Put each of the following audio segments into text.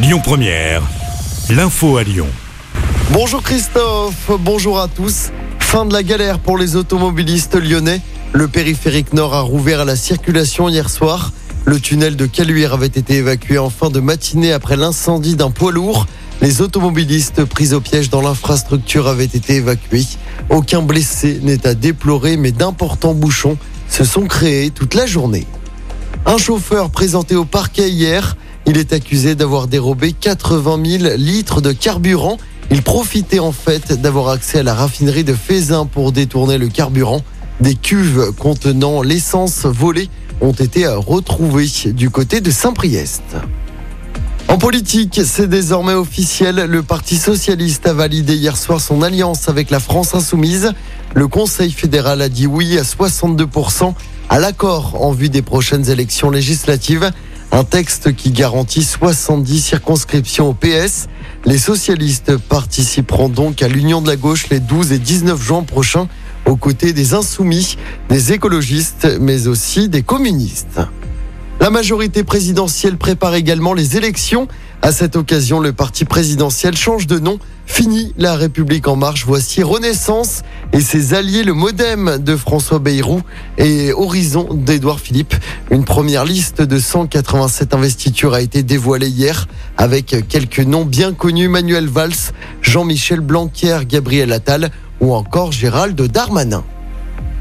Lyon Première, l'info à Lyon. Bonjour Christophe, bonjour à tous. Fin de la galère pour les automobilistes lyonnais. Le périphérique nord a rouvert à la circulation hier soir. Le tunnel de Caluire avait été évacué en fin de matinée après l'incendie d'un poids lourd. Les automobilistes pris au piège dans l'infrastructure avaient été évacués. Aucun blessé n'est à déplorer, mais d'importants bouchons se sont créés toute la journée. Un chauffeur présenté au parquet hier. Il est accusé d'avoir dérobé 80 000 litres de carburant. Il profitait en fait d'avoir accès à la raffinerie de Fézin pour détourner le carburant. Des cuves contenant l'essence volée ont été retrouvées du côté de Saint-Priest. En politique, c'est désormais officiel. Le Parti socialiste a validé hier soir son alliance avec la France insoumise. Le Conseil fédéral a dit oui à 62% à l'accord en vue des prochaines élections législatives. Un texte qui garantit 70 circonscriptions au PS. Les socialistes participeront donc à l'Union de la gauche les 12 et 19 juin prochains aux côtés des insoumis, des écologistes, mais aussi des communistes. La majorité présidentielle prépare également les élections. À cette occasion, le parti présidentiel change de nom. Fini la République en marche. Voici Renaissance et ses alliés, le Modem de François Bayrou et Horizon d'Édouard Philippe. Une première liste de 187 investitures a été dévoilée hier avec quelques noms bien connus. Manuel Valls, Jean-Michel Blanquer, Gabriel Attal ou encore Gérald Darmanin.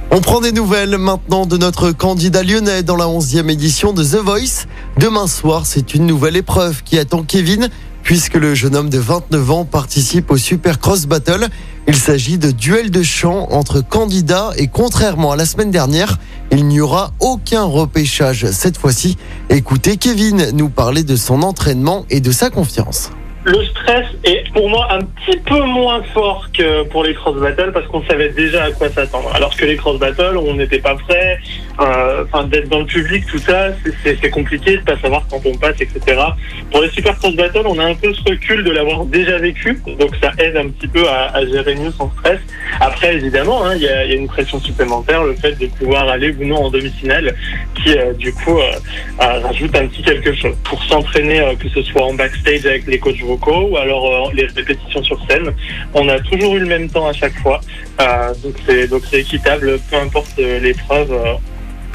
On prend des nouvelles maintenant de notre candidat lyonnais dans la 11e édition de The Voice. Demain soir, c'est une nouvelle épreuve qui attend Kevin puisque le jeune homme de 29 ans participe au Super Cross Battle. Il s'agit de duel de chant entre candidats et contrairement à la semaine dernière, il n'y aura aucun repêchage cette fois-ci. Écoutez Kevin nous parler de son entraînement et de sa confiance le stress est pour moi un petit peu moins fort que pour les cross battles parce qu'on savait déjà à quoi s'attendre. Alors que les cross battles, on n'était pas prêt. Euh, enfin, d'être dans le public, tout ça, c'est compliqué de pas savoir quand on passe, etc. Pour les super cross battles, on a un peu ce recul de l'avoir déjà vécu, donc ça aide un petit peu à, gérer mieux son stress. Après, évidemment, hein, il y, a, y, a, une pression supplémentaire, le fait de pouvoir aller ou non en demi-finale, qui euh, du coup euh, rajoute un petit quelque chose pour s'entraîner, que ce soit en backstage avec les coachs ou alors euh, les répétitions sur scène. On a toujours eu le même temps à chaque fois. Euh, donc c'est donc c'est équitable, peu importe euh, l'épreuve.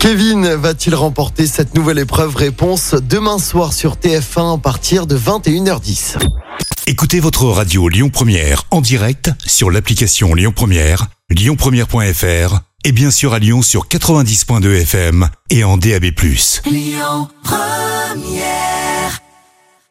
Kevin va-t-il remporter cette nouvelle épreuve Réponse demain soir sur TF1 à partir de 21h10. Écoutez votre radio Lyon Première en direct sur l'application Lyon Première, lyonpremière.fr et bien sûr à Lyon sur 90.2 FM et en DAB+. Lyon Première